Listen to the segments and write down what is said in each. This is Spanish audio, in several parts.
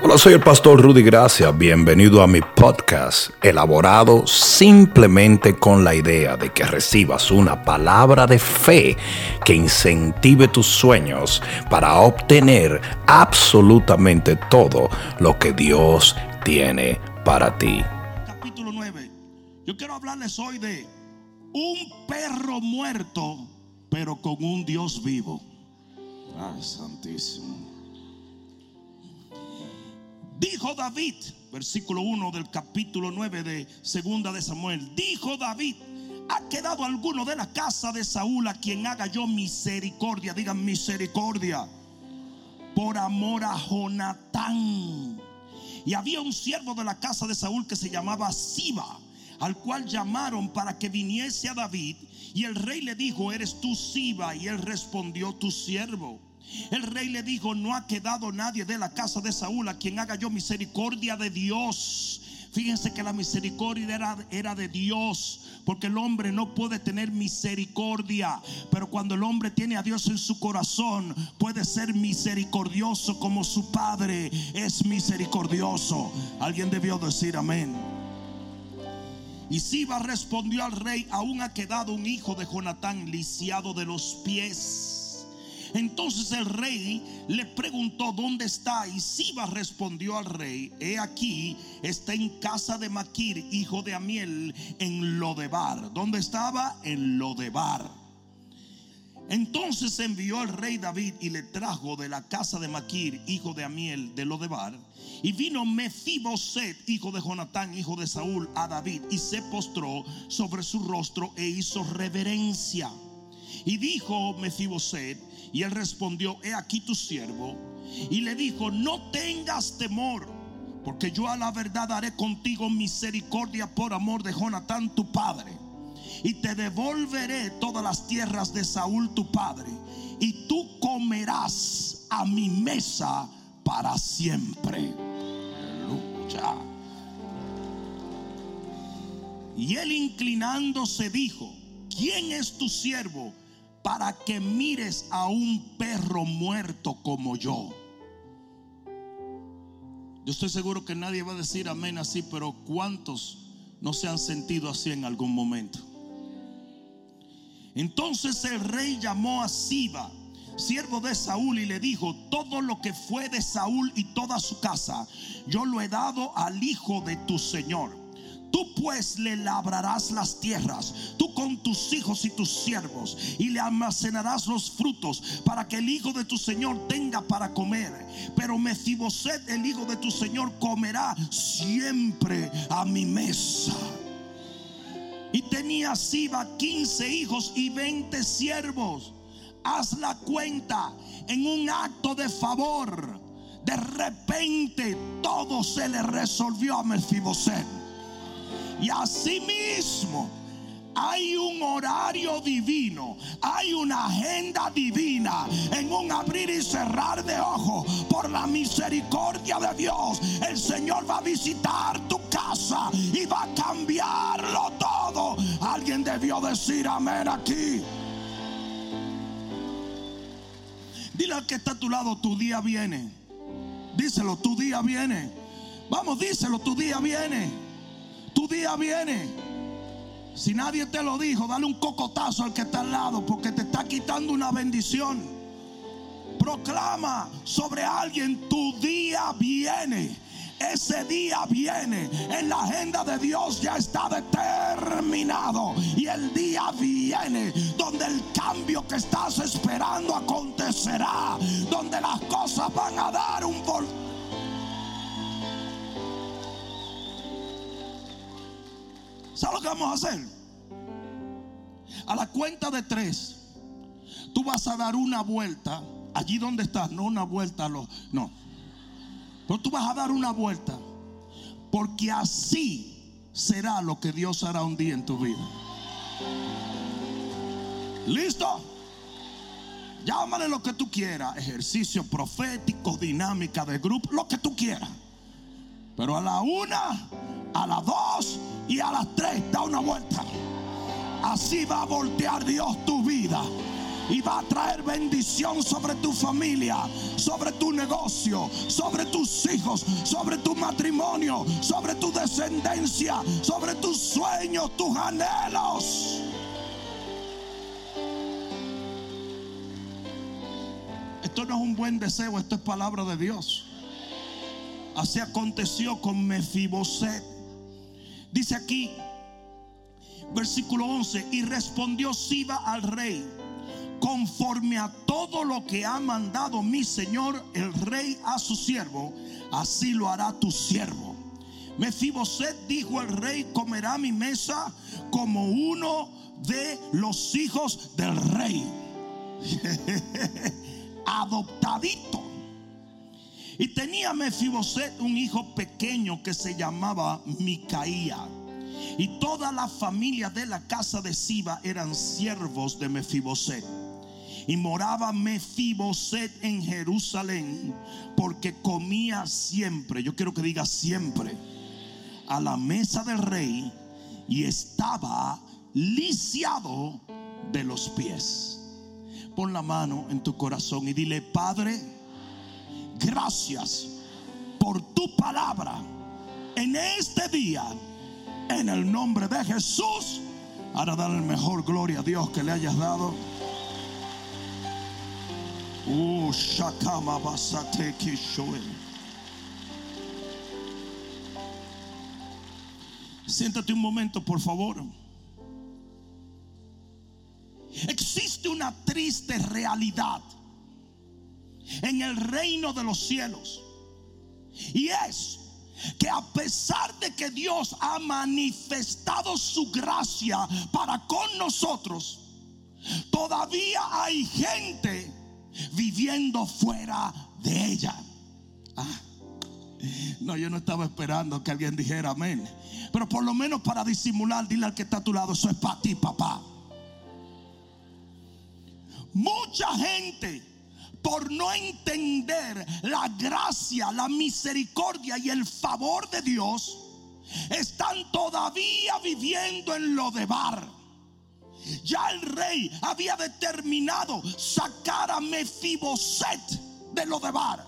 Hola, soy el pastor Rudy Gracia. Bienvenido a mi podcast, elaborado simplemente con la idea de que recibas una palabra de fe que incentive tus sueños para obtener absolutamente todo lo que Dios tiene para ti. Capítulo 9. Yo quiero hablarles hoy de un perro muerto, pero con un Dios vivo. Ay, santísimo. Dijo David, versículo 1 del capítulo 9 de Segunda de Samuel. Dijo David, ¿ha quedado alguno de la casa de Saúl a quien haga yo misericordia? Digan misericordia. Por amor a Jonatán. Y había un siervo de la casa de Saúl que se llamaba Siba, al cual llamaron para que viniese a David. Y el rey le dijo, ¿eres tú Siba? Y él respondió, tu siervo. El rey le dijo, no ha quedado nadie de la casa de Saúl a quien haga yo misericordia de Dios. Fíjense que la misericordia era, de Dios, porque el hombre no puede tener misericordia, pero cuando el hombre tiene a Dios en su corazón, puede ser misericordioso como su Padre es misericordioso. Alguien debió decir amén. Y Siba respondió al rey, aún ha quedado un hijo de Jonatán lisiado de los pies. Entonces el rey le preguntó dónde está y Siba respondió al rey, he aquí, está en casa de Maquir, hijo de Amiel, en Lodebar. ¿Dónde estaba? En Lodebar. Entonces envió el rey David y le trajo de la casa de Maquir, hijo de Amiel, de Lodebar. Y vino Mefiboset, hijo de Jonatán, hijo de Saúl, a David y se postró sobre su rostro e hizo reverencia. Y dijo Mefiboset, y él respondió, he aquí tu siervo. Y le dijo, no tengas temor, porque yo a la verdad haré contigo misericordia por amor de Jonatán tu padre. Y te devolveré todas las tierras de Saúl tu padre. Y tú comerás a mi mesa para siempre. Aleluya. Y él inclinándose dijo, ¿quién es tu siervo? Para que mires a un perro muerto como yo. Yo estoy seguro que nadie va a decir amén así, pero ¿cuántos no se han sentido así en algún momento? Entonces el rey llamó a Siba, siervo de Saúl, y le dijo, todo lo que fue de Saúl y toda su casa, yo lo he dado al hijo de tu señor. Tú pues le labrarás las tierras, tú con tus hijos y tus siervos, y le almacenarás los frutos para que el hijo de tu señor tenga para comer. Pero Mefiboset, el hijo de tu señor, comerá siempre a mi mesa. Y tenía Siba 15 hijos y 20 siervos. Haz la cuenta en un acto de favor. De repente todo se le resolvió a Mefiboset. Y asimismo hay un horario divino, hay una agenda divina en un abrir y cerrar de ojos por la misericordia de Dios. El Señor va a visitar tu casa y va a cambiarlo todo. Alguien debió decir amén aquí. Dile al que está a tu lado, tu día viene. Díselo, tu día viene. Vamos, díselo, tu día viene. Tu día viene. Si nadie te lo dijo, dale un cocotazo al que está al lado porque te está quitando una bendición. Proclama sobre alguien, tu día viene. Ese día viene. En la agenda de Dios ya está determinado. Y el día viene donde el cambio que estás esperando acontecerá. Donde las cosas van a dar un volteo ¿Sabes lo que vamos a hacer? A la cuenta de tres, tú vas a dar una vuelta allí donde estás, no una vuelta a los. No. Pero tú vas a dar una vuelta. Porque así será lo que Dios hará un día en tu vida. ¿Listo? Llámale lo que tú quieras. Ejercicio profético, dinámica de grupo, lo que tú quieras. Pero a la una, a las dos y a las tres da una vuelta. Así va a voltear Dios tu vida. y va a traer bendición sobre tu familia, sobre tu negocio, sobre tus hijos, sobre tu matrimonio, sobre tu descendencia, sobre tus sueños, tus anhelos. Esto no es un buen deseo, esto es palabra de Dios. Así aconteció con Mefiboset. Dice aquí, versículo 11, y respondió Siba al rey, conforme a todo lo que ha mandado mi señor el rey a su siervo, así lo hará tu siervo. Mefiboset dijo el rey, comerá mi mesa como uno de los hijos del rey. Adoptadito. Y tenía Mefiboset un hijo pequeño que se llamaba Micaía. Y toda la familia de la casa de Siba eran siervos de Mefiboset. Y moraba Mefiboset en Jerusalén porque comía siempre, yo quiero que diga siempre, a la mesa del rey y estaba lisiado de los pies. Pon la mano en tu corazón y dile, Padre, gracias por tu palabra en este día, en el nombre de Jesús. Ahora dale mejor gloria a Dios que le hayas dado. Uh. Siéntate un momento, por favor. Existe una triste realidad en el reino de los cielos. Y es que a pesar de que Dios ha manifestado su gracia para con nosotros, todavía hay gente viviendo fuera de ella. Ah, no, yo no estaba esperando que alguien dijera amén. Pero por lo menos para disimular, dile al que está a tu lado, eso es para ti, papá. Mucha gente por no entender la gracia, la misericordia y el favor de Dios, están todavía viviendo en lo de bar. Ya el rey había determinado sacar a Mefiboset de lo de bar.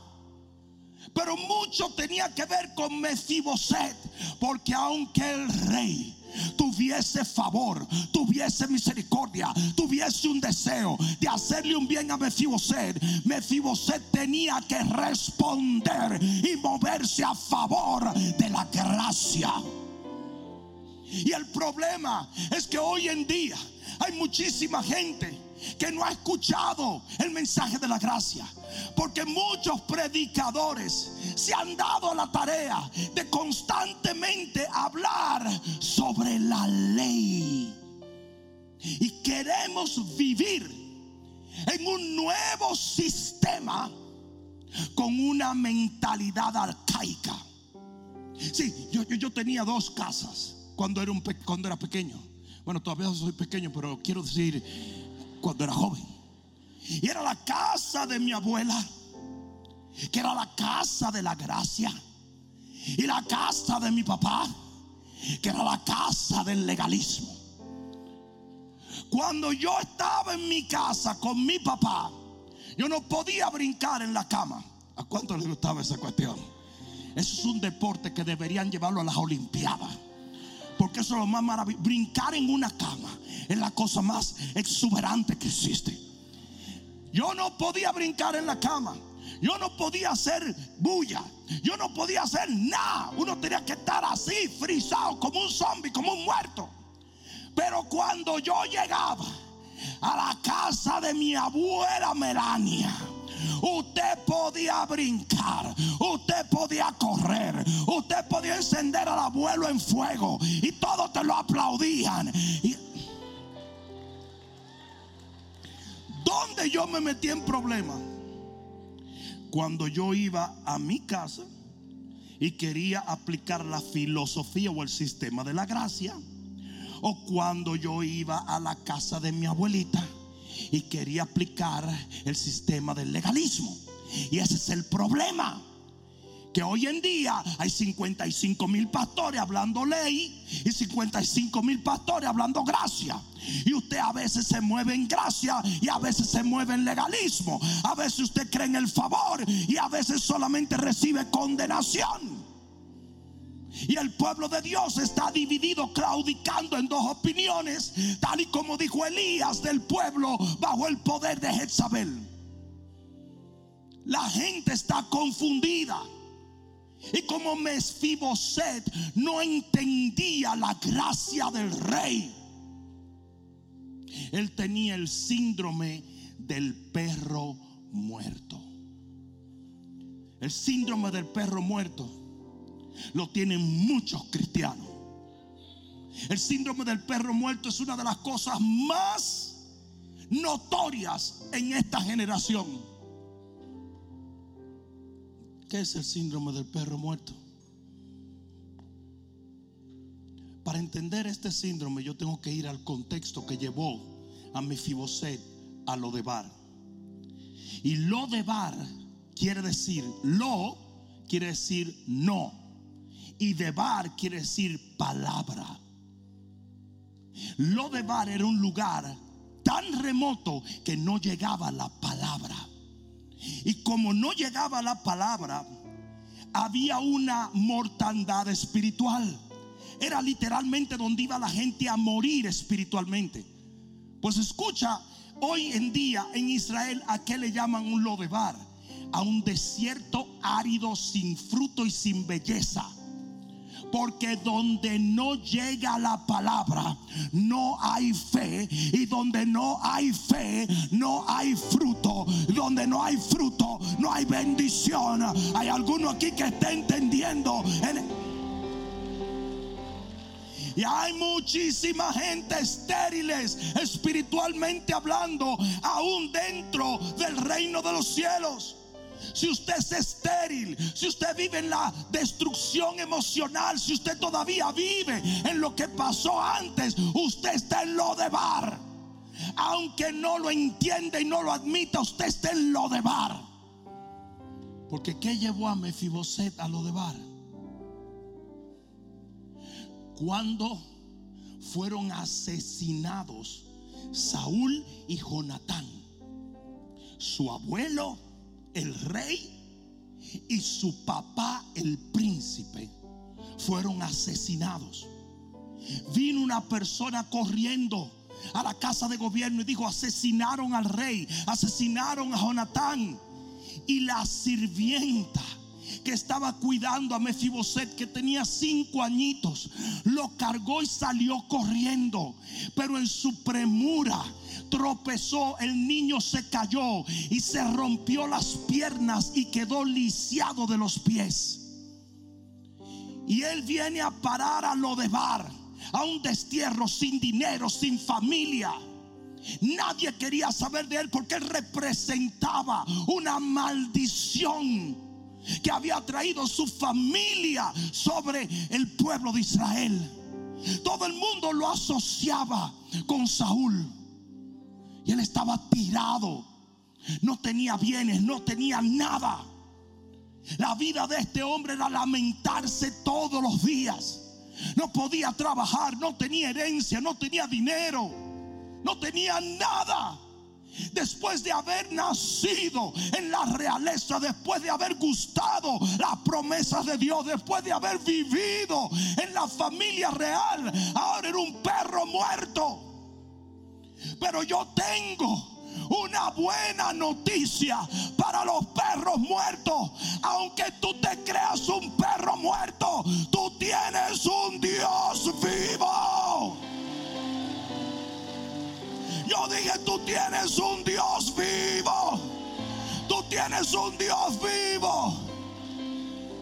Pero mucho tenía que ver con Mefiboset, porque aunque el rey tuviese favor, tuviese misericordia, tuviese un deseo de hacerle un bien a Mefiboset, Mefiboset tenía que responder y moverse a favor de la gracia. Y el problema es que hoy en día hay muchísima gente que no ha escuchado el mensaje de la gracia. Porque muchos predicadores se han dado la tarea de constantemente hablar sobre la ley. Y queremos vivir en un nuevo sistema con una mentalidad arcaica. Sí, yo, tenía dos casas cuando era, cuando era pequeño. Bueno, todavía soy pequeño, pero quiero decir, cuando era joven. Y era la casa de mi abuela, que era la casa de la gracia. Y la casa de mi papá, que era la casa del legalismo. Cuando yo estaba en mi casa con mi papá, yo no podía brincar en la cama. ¿A cuánto les gustaba esa cuestión? Eso es un deporte que deberían llevarlo a las Olimpiadas. Porque eso es lo más maravilloso. Brincar en una cama es la cosa más exuberante que existe. Yo no podía brincar en la cama. Yo no podía hacer bulla. Yo no podía hacer nada. Uno tenía que estar así, frisado, como un zombie, como un muerto. Pero cuando yo llegaba a la casa de mi abuela Melania, Usted podía brincar, usted podía correr, usted podía encender al abuelo en fuego y todos te lo aplaudían. ¿Dónde yo me metí en problemas? Cuando yo iba a mi casa y quería aplicar la filosofía o el sistema de la gracia. O cuando yo iba a la casa de mi abuelita y quería aplicar el sistema del legalismo. Y ese es el problema. Que hoy en día hay 55 mil pastores hablando ley y 55 mil pastores hablando gracia. Y usted a veces se mueve en gracia y a veces se mueve en legalismo. A veces usted cree en el favor y a veces solamente recibe condenación. Y el pueblo de Dios está dividido, claudicando en dos opiniones, tal y como dijo Elías del pueblo bajo el poder de Jezabel. La gente está confundida. Y como Mesfiboset no entendía la gracia del rey, él tenía el síndrome del perro muerto. El síndrome del perro muerto lo tienen muchos cristianos. El síndrome del perro muerto es una de las cosas más notorias en esta generación. ¿Qué es el síndrome del perro muerto? Para entender este síndrome yo tengo que ir al contexto que llevó a Mefiboset a Lodebar. Y Lodebar quiere decir, lo quiere decir no. Y debar quiere decir palabra. Lodebar era un lugar tan remoto que no llegaba la palabra. Y como no llegaba la palabra, había una mortandad espiritual. Era literalmente donde iba la gente a morir espiritualmente. Pues escucha, hoy en día en Israel, ¿a qué le llaman un lodebar? A un desierto árido sin fruto y sin belleza. Porque donde no llega la palabra, no hay fe. Y donde no hay fe, no hay fruto. Donde no hay fruto, no hay bendición. Hay alguno aquí que está entendiendo. Y hay muchísima gente estériles, espiritualmente hablando, aún dentro del reino de los cielos si usted es estéril, si usted vive en la destrucción emocional, si usted todavía vive en lo que pasó antes, usted está en lo de bar. Aunque no lo entienda y no lo admita, usted está en lo de bar. Porque ¿qué llevó a Mefiboset a lo de bar? Cuando fueron asesinados Saúl y Jonatán, su abuelo el rey y su papá el príncipe fueron asesinados. Vino una persona corriendo a la casa de gobierno y dijo, asesinaron al rey, asesinaron a Jonatán. Y la sirvienta que estaba cuidando a Mefiboset, que tenía cinco añitos, lo cargó y salió corriendo. Pero en su premura tropezó, el niño se cayó y se rompió las piernas y quedó lisiado de los pies. Y él viene a parar a lo de bar, a un destierro sin dinero, sin familia. Nadie quería saber de él porque él representaba una maldición que había traído su familia sobre el pueblo de Israel. Todo el mundo lo asociaba con Saúl. Él estaba tirado. No tenía bienes, no tenía nada. La vida de este hombre era lamentarse todos los días. No podía trabajar, no tenía herencia, no tenía dinero, no tenía nada. Después de haber nacido en la realeza, después de haber gustado las promesas de Dios, después de haber vivido en la familia real, ahora era un perro muerto. Pero yo tengo una buena noticia para los perros muertos. Aunque tú te creas un perro muerto, tú tienes un Dios vivo. Yo dije, tú tienes un Dios vivo. Tú tienes un Dios vivo.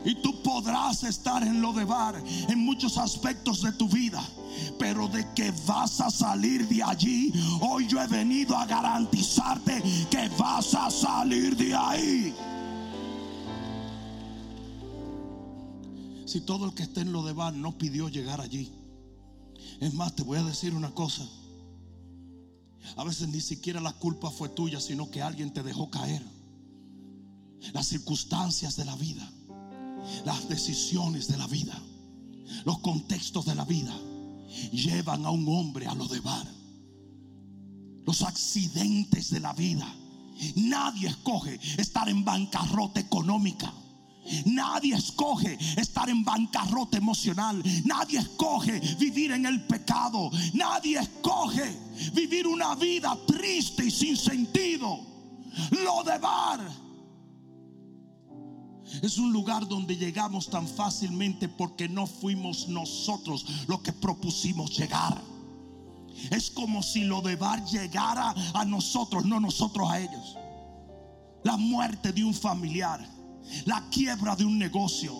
Y tú podrás estar en lo de bar en muchos aspectos de tu vida. Pero de que vas a salir de allí, hoy yo he venido a garantizarte que vas a salir de ahí. Si todo el que esté en lo de bar no pidió llegar allí. Es más, te voy a decir una cosa. A veces ni siquiera la culpa fue tuya, sino que alguien te dejó caer. Las circunstancias de la vida Las decisiones de la vida, los contextos de la vida llevan a un hombre a lo de bar. Los accidentes de la vida. Nadie escoge estar en bancarrota económica. Nadie escoge estar en bancarrota emocional. Nadie escoge vivir en el pecado. Nadie escoge vivir una vida triste y sin sentido. Lo de bar es un lugar donde llegamos tan fácilmente porque no fuimos nosotros los que propusimos llegar. Es como si lo de bar llegara a nosotros, no nosotros a ellos. La muerte de un familiar, la quiebra de un negocio,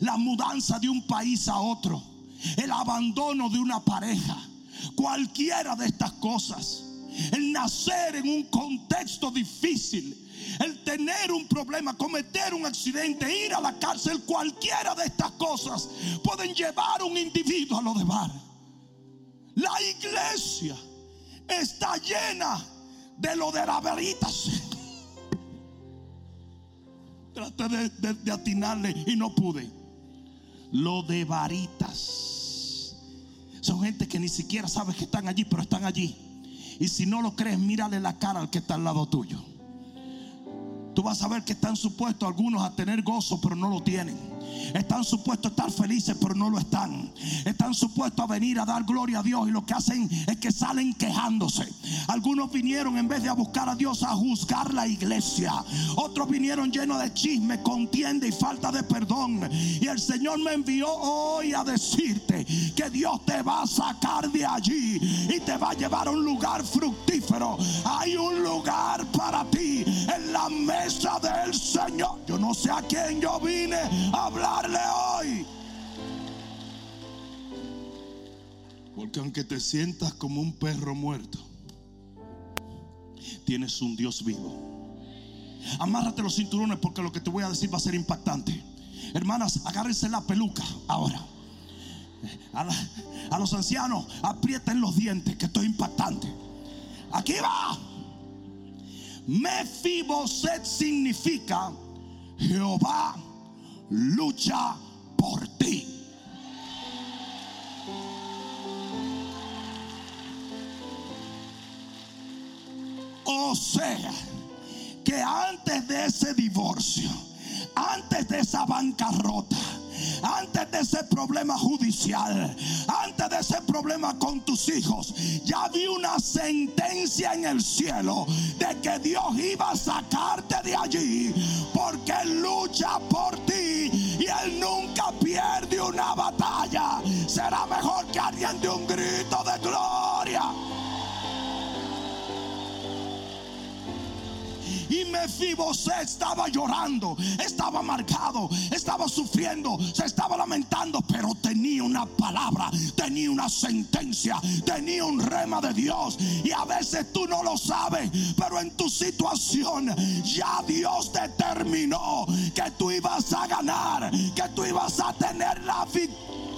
la mudanza de un país a otro, el abandono de una pareja, cualquiera de estas cosas, el nacer en un contexto difícil, el tener un problema, cometer un accidente, ir a la cárcel, cualquiera de estas cosas pueden llevar a un individuo a lo de bar. La iglesia está llena de lo de la veritas. Traté de, atinarle y no pude. Lo de varitas. Son gente que ni siquiera sabes que están allí, pero están allí. Y si no lo crees, mírale la cara al que está al lado tuyo. Tú vas a ver que están supuestos algunos a tener gozo, pero no lo tienen. Están supuestos a estar felices, pero no lo están. Están supuestos a venir a dar gloria a Dios y lo que hacen es que salen quejándose. Algunos vinieron en vez de a buscar a Dios a juzgar la iglesia. Otros vinieron llenos de chisme, contienda y falta de perdón. Y el Señor me envió hoy a decirte que Dios te va a sacar de allí y te va a llevar a un lugar fructífero. Hay un lugar para ti en la mesa del Señor. Yo no sé a quién yo vine a hablar hoy. Porque aunque te sientas como un perro muerto, tienes un Dios vivo. Amárrate los cinturones porque lo que te voy a decir va a ser impactante. Hermanas, agárrense la peluca ahora. A, los ancianos, aprieten los dientes, que esto es impactante. Aquí va. Mefiboset significa Jehová lucha por ti. O sea, que antes de ese divorcio, antes de esa bancarrota, antes de ese problema judicial, antes de ese problema con tus hijos, ya vi una sentencia en el cielo de que Dios iba a sacarte de allí porque lucha de un grito de gloria. Y Mefibosé estaba llorando, estaba marcado, estaba sufriendo, se estaba lamentando, pero tenía una palabra, tenía una sentencia, tenía un rema de Dios. Y a veces tú no lo sabes, pero en tu situación ya Dios determinó que tú ibas a ganar, que tú ibas a tener la victoria.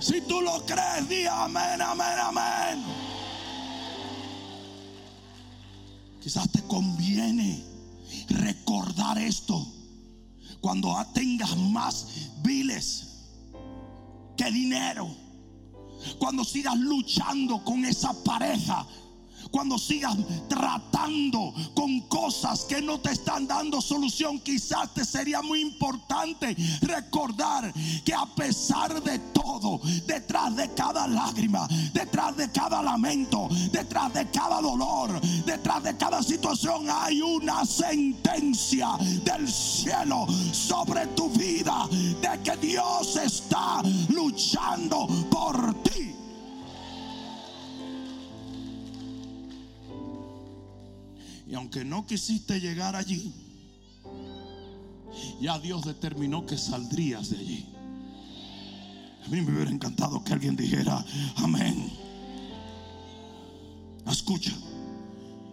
Si tú lo crees, di amén, amén, amén. Quizás te conviene recordar esto cuando tengas más viles que dinero. Cuando sigas luchando con esa pareja cuando sigas tratando con cosas que no te están dando solución, quizás te sería muy importante recordar que a pesar de todo, detrás de cada lágrima, detrás de cada lamento, detrás de cada dolor, detrás de cada situación hay una sentencia del cielo sobre tu vida de que Dios está luchando por ti. Y aunque no quisiste llegar allí, ya Dios determinó que saldrías de allí. A mí me hubiera encantado que alguien dijera, amén. Escucha.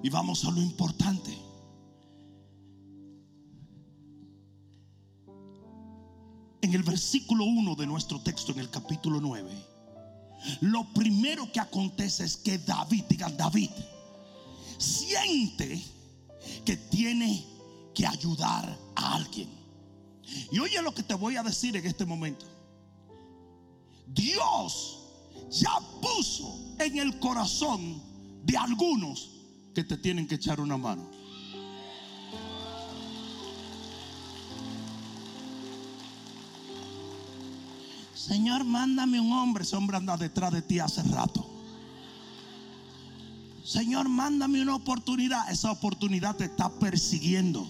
Y vamos a lo importante. En el versículo 1 de nuestro texto, en el capítulo 9, lo primero que acontece es que David, diga David, siente que tiene que ayudar a alguien. Y oye lo que te voy a decir en este momento. Dios ya puso en el corazón de algunos que te tienen que echar una mano. Señor, mándame un hombre. Ese hombre anda detrás de ti hace rato. Señor, mándame una oportunidad. Esa oportunidad te está persiguiendo.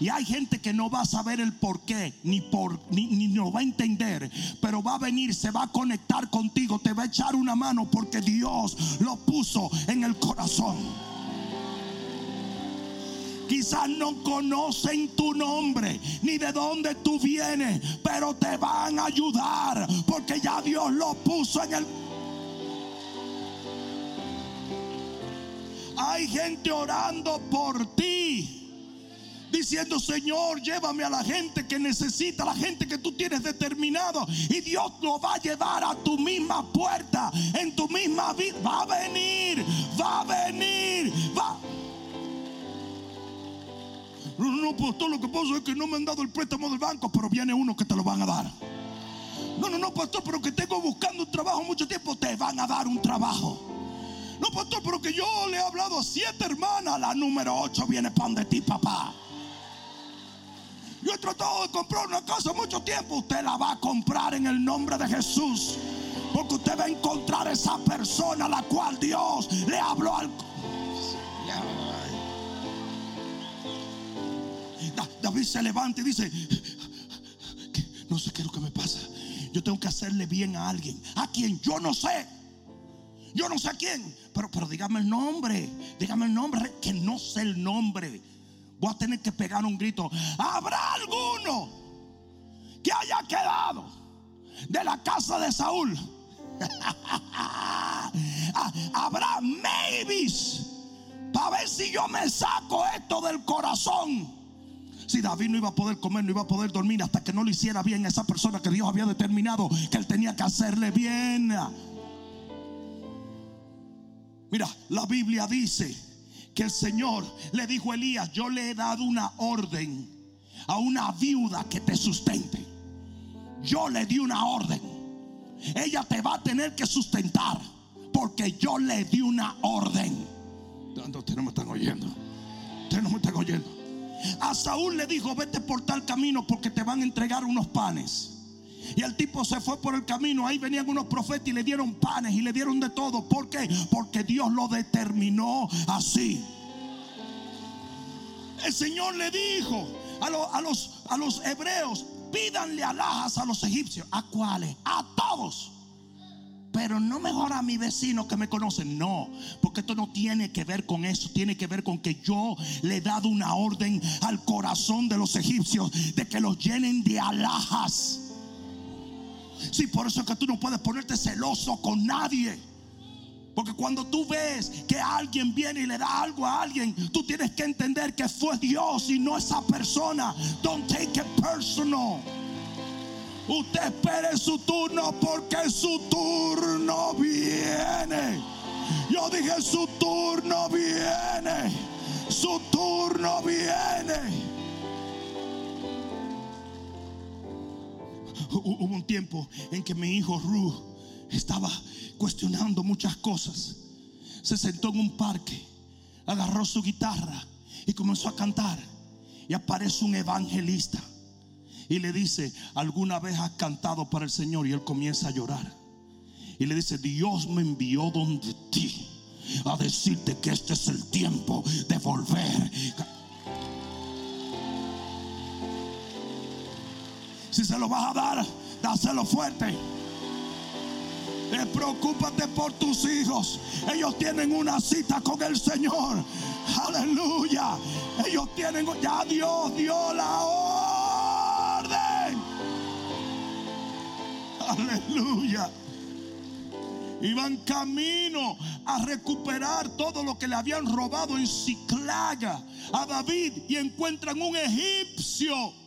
Y hay gente que no va a saber el por qué, ni, por, ni, ni no va a entender, pero va a venir, se va a conectar contigo, te va a echar una mano porque Dios lo puso en el corazón. Quizás no conocen tu nombre ni de dónde tú vienes, pero te van a ayudar porque ya Dios lo puso en el Hay gente orando por ti. Diciendo, Señor, llévame a la gente que necesita, la gente que tú tienes determinado. Y Dios lo va a llevar a tu misma puerta, en tu misma vida. Va a venir, va a venir, va. No, no, pues todo lo que pasa es que no me han dado el préstamo del banco, pero viene uno que te lo van a dar. No, no, no, pastor, pero que tengo buscando un trabajo mucho tiempo, te van a dar un trabajo. No, pastor, pero que yo le he hablado a siete hermanas, la número ocho viene pan de ti, papá. Yo he tratado de comprar una casa mucho tiempo, usted la va a comprar en el nombre de Jesús. Porque usted va a encontrar esa persona a la cual Dios le habló al... Da- David se levanta y dice, "Que no sé qué es lo que me pasa. Yo tengo que hacerle bien a alguien. ¿A quien Yo no sé. Yo no sé quién. Pero, pero dígame el nombre. Dígame el nombre. Que no sé el nombre. Voy a tener que pegar un grito. ¿Habrá alguno que haya quedado de la casa de Saúl? Habrá maybes para ver si yo me saco esto del corazón. Si David no iba a poder comer, no iba a poder dormir hasta que no le hiciera bien a esa persona que Dios había determinado que él tenía que hacerle bien. Mira, la Biblia dice que el Señor le dijo a Elías, yo le he dado una orden a una viuda que te sustente. Yo le di una orden. Ella te va a tener que sustentar porque yo le di una orden. No, Ustedes no me están oyendo. Ustedes no me están oyendo. A Saúl le dijo, vete por tal camino porque te van a entregar unos panes. Y el tipo se fue por el camino. Ahí venían unos profetas y le dieron panes y le dieron de todo. ¿Por qué? Porque Dios lo determinó así. El Señor le dijo a, lo- a los, a los hebreos, pídanle alhajas a los egipcios. ¿A cuáles? A todos. Pero no mejor a mi vecino que me conoce. No, porque esto no tiene que ver con eso. Tiene que ver con que yo le he dado una orden al corazón de los egipcios de que los llenen de alhajas. Sí, por eso es que tú no puedes ponerte celoso con nadie. Porque cuando tú ves que alguien viene y le da algo a alguien, tú tienes que entender que fue Dios y no esa persona. Don't take it personal. Usted espere su turno porque su turno viene. Yo dije su turno viene. Su turno viene. Hubo un tiempo en que mi hijo Ruth estaba cuestionando muchas cosas. Se sentó en un parque, agarró su guitarra y comenzó a cantar. Y aparece un evangelista y le dice, ¿alguna vez has cantado para el Señor? Y él comienza a llorar. Y le dice, Dios me envió donde ti a decirte que este es el tiempo de volver. Si se lo vas a dar, dáselo fuerte. Eh, preocúpate por tus hijos. Ellos tienen una cita con el Señor. Aleluya. Ellos tienen, ya Dios dio la orden. Aleluya. Iban camino a recuperar todo lo que le habían robado en Ciclaga a David y encuentran un egipcio.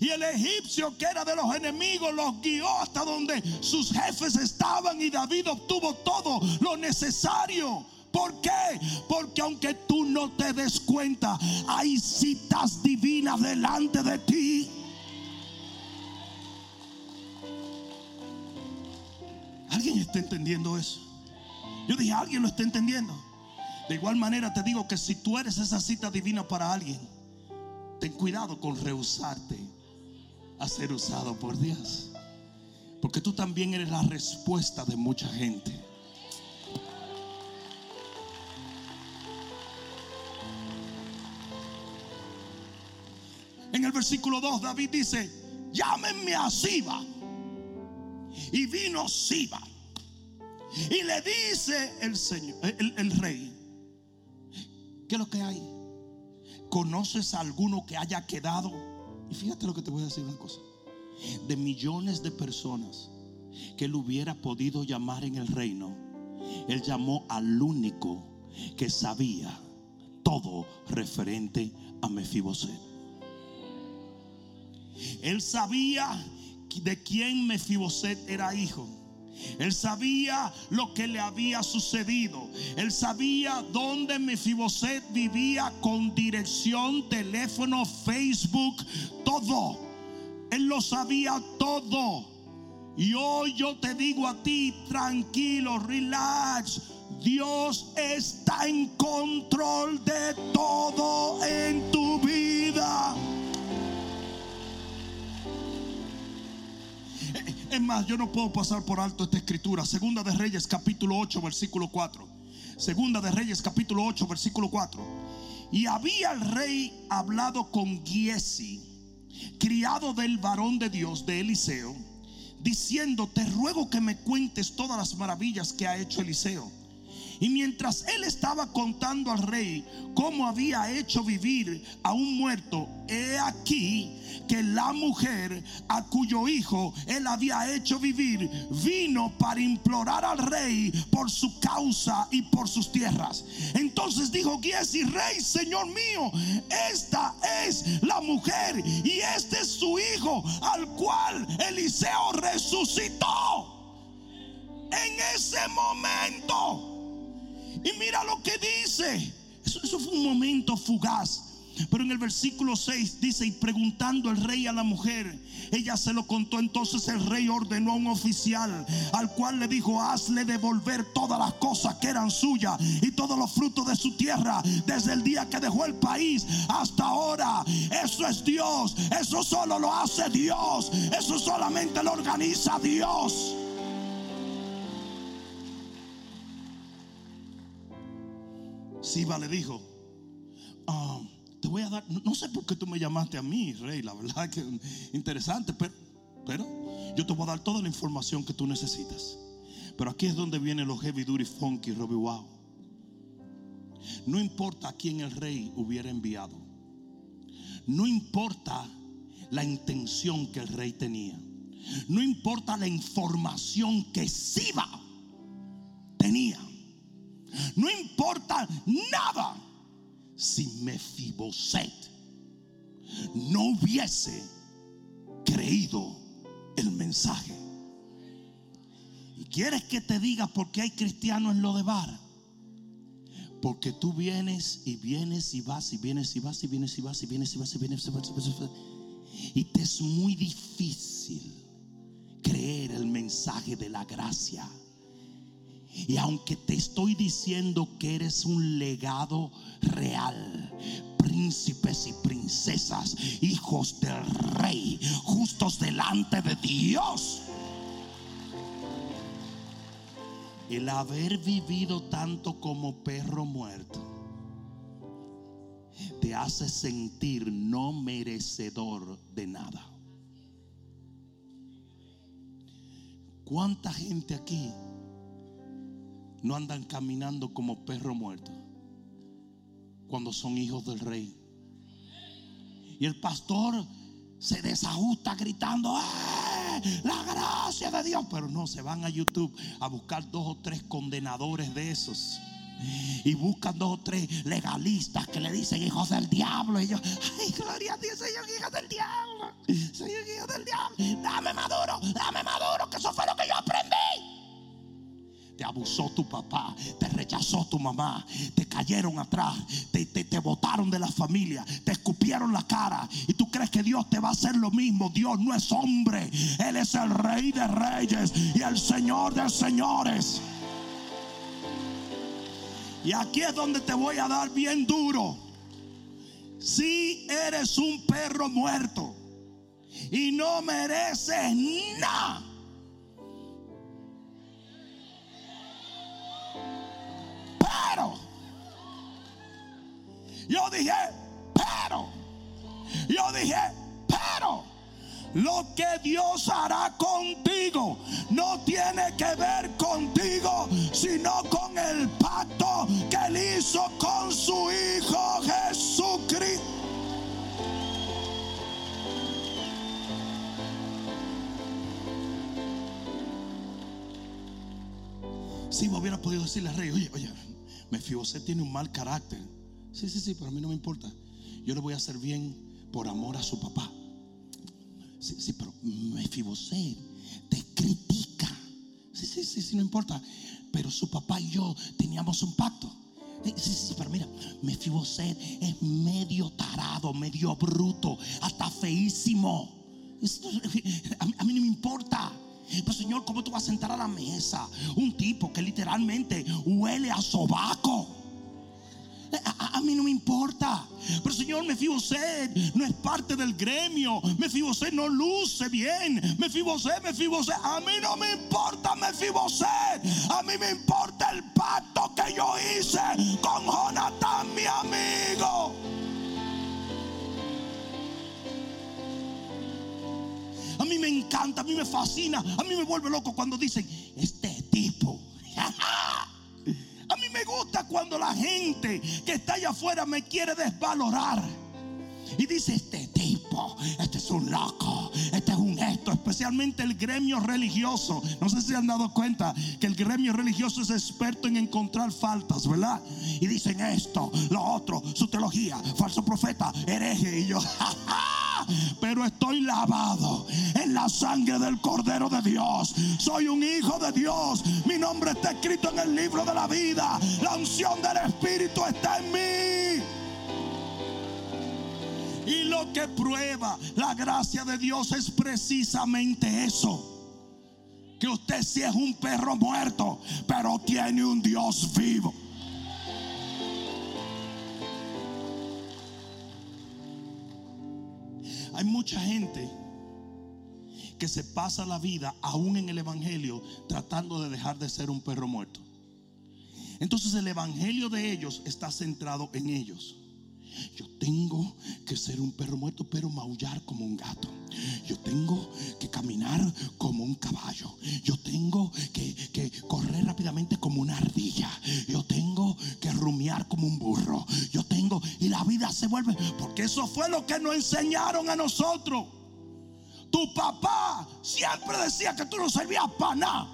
Y el egipcio que era de los enemigos los guió hasta donde sus jefes estaban y David obtuvo todo lo necesario ¿Por qué? Porque aunque tú no te des cuenta, hay citas divinas delante de ti. ¿Alguien está entendiendo eso? Yo dije, ¿alguien lo está entendiendo? De igual manera te digo que si tú eres esa cita divina para alguien, ten cuidado con rehusarte a ser usado por Dios. Porque tú también eres la respuesta de mucha gente. En el versículo 2 David dice, llámenme a Siba. Y vino Siba. Y le dice el Señor, el, el rey, ¿qué es lo que hay? ¿Conoces a alguno que haya quedado? Y fíjate lo que te voy a decir una cosa. De millones de personas que él hubiera podido llamar en el reino, él llamó al único que sabía todo referente a Mefiboset. Él sabía de quién Mefiboset era hijo. Él sabía lo que le había sucedido. Él sabía dónde Mefiboset vivía con dirección, teléfono, Facebook, todo. Él lo sabía todo. Y hoy yo te digo a ti, tranquilo, relax. Dios está en control de todo en tu vida. Es más, yo no puedo pasar por alto esta escritura. Segunda de Reyes capítulo 8, versículo 4. Segunda de Reyes capítulo 8, versículo 4. Y había el rey hablado con Giesi, criado del varón de Dios, de Eliseo, diciendo, te ruego que me cuentes todas las maravillas que ha hecho Eliseo. Y mientras él estaba contando al rey cómo había hecho vivir a un muerto, he aquí que la mujer a cuyo hijo él había hecho vivir vino para implorar al rey por su causa y por sus tierras. Entonces dijo Giesi, rey, señor mío, esta es la mujer y este es su hijo al cual Eliseo resucitó. En ese momento. Y mira lo que dice. Eso, eso fue un momento fugaz. Pero en el versículo 6 dice, y preguntando el rey a la mujer, ella se lo contó. Entonces el rey ordenó a un oficial, al cual le dijo, hazle devolver todas las cosas que eran suyas y todos los frutos de su tierra, desde el día que dejó el país hasta ahora. Eso es Dios, eso solo lo hace Dios, eso solamente lo organiza Dios. Siba le dijo, ah, te voy a dar, no sé por qué tú me llamaste a mí, rey, la verdad que interesante, pero, pero yo te voy a dar toda la información que tú necesitas. Pero aquí es donde viene los heavy duty funky, Robbie Wow. No importa a quién el rey hubiera enviado. No importa la intención que el rey tenía. No importa la información que Siba tenía. No importa nada si Mefiboset no hubiese creído el mensaje. ¿Y quieres que te diga por qué hay cristianos en lo de bar? Porque tú vienes y vienes y vas y vienes y vas y vienes y vas y vienes y vas y vienes y vas y vienes y vas. Y te es muy difícil creer el mensaje de la gracia. Y aunque te estoy diciendo que eres un legado real, príncipes y princesas, hijos del rey, justos delante de Dios. El haber vivido tanto como perro muerto te hace sentir no merecedor de nada. ¿Cuánta gente aquí no andan caminando como perro muerto cuando son hijos del rey? Y el pastor se desajusta gritando, ¡Eh! la gracia de Dios. Pero no, se van a YouTube a buscar dos o tres condenadores de esos. Y buscan dos o tres legalistas que le dicen hijos del diablo. Y yo, ay, gloria a Dios, Señor, hijos del diablo. Señor, hijos del diablo. Dame maduro, dame maduro, que eso fue lo que yo. Te abusó tu papá, te rechazó tu mamá, te cayeron atrás, te, te, te botaron de la familia, te escupieron la cara y tú crees que Dios te va a hacer lo mismo. Dios no es hombre, Él es el rey de reyes y el señor de señores. Y aquí es donde te voy a dar bien duro. Si eres un perro muerto y no mereces nada. Pero yo dije, pero yo dije, pero lo que Dios hará contigo no tiene que ver contigo, sino con el pacto que él hizo con su Hijo Jesucristo. Si me hubiera podido decirle al rey, oye, oye, Mefiboset tiene un mal carácter. Sí, sí, sí, pero a mí no me importa. Yo le voy a hacer bien por amor a su papá. Sí, sí, pero Mefiboset te critica. Sí, sí, sí, sí, no importa. Pero su papá y yo teníamos un pacto. Sí, sí, pero mira, Mefiboset es medio tarado, medio bruto, hasta feísimo. A mí no me importa. Pero Señor, ¿cómo tú vas a sentar a la mesa un tipo que literalmente huele a sobaco? A, a- a mí no me importa. Pero Señor, Mefiboset no es parte del gremio. Mefiboset no luce bien. Mefiboset, Mefiboset. A mí no me importa Mefiboset. A mí me importa el pacto que yo hice con a mí me fascina, a mí me vuelve loco cuando dicen, este tipo. A mí me gusta cuando la gente que está allá afuera me quiere desvalorar. Y dice, este tipo, este es un loco, este es un esto, especialmente el gremio religioso. No sé si han dado cuenta que el gremio religioso es experto en encontrar faltas, ¿verdad? Y dicen esto, lo otro, su teología, falso profeta, hereje. Y yo, "Ja, ja, pero estoy lavado en la sangre del Cordero de Dios. Soy un hijo de Dios. Mi nombre está escrito en el libro de la vida. La unción del Espíritu está en mí. Y lo que prueba la gracia de Dios es precisamente eso. Que usted sí es un perro muerto, pero tiene un Dios vivo. Hay mucha gente que se pasa la vida aún en el Evangelio tratando de dejar de ser un perro muerto. Entonces el Evangelio de ellos está centrado en ellos. Yo tengo que ser un perro muerto, pero maullar como un gato. Yo tengo que caminar como un caballo. Yo tengo que, que correr rápidamente como una ardilla. Yo tengo que rumiar como un burro. Yo tengo, y la vida se vuelve, porque eso fue lo que nos enseñaron a nosotros. Tu papá siempre decía que tú no servías para nada.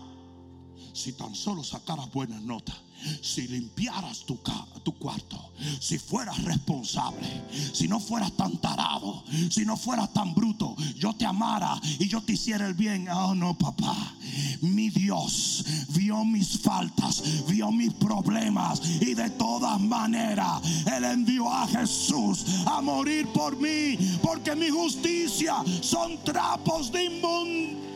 Si tan solo sacaras buenas notas, si limpiaras tu, cuarto, si fueras responsable, si no fueras tan tarado, si no fueras tan bruto, yo te amara y yo te hiciera el bien. Oh no, papá. Mi Dios vio mis faltas, vio mis problemas y de todas maneras Él envió a Jesús a morir por mí, porque mi justicia son trapos de inmundicia.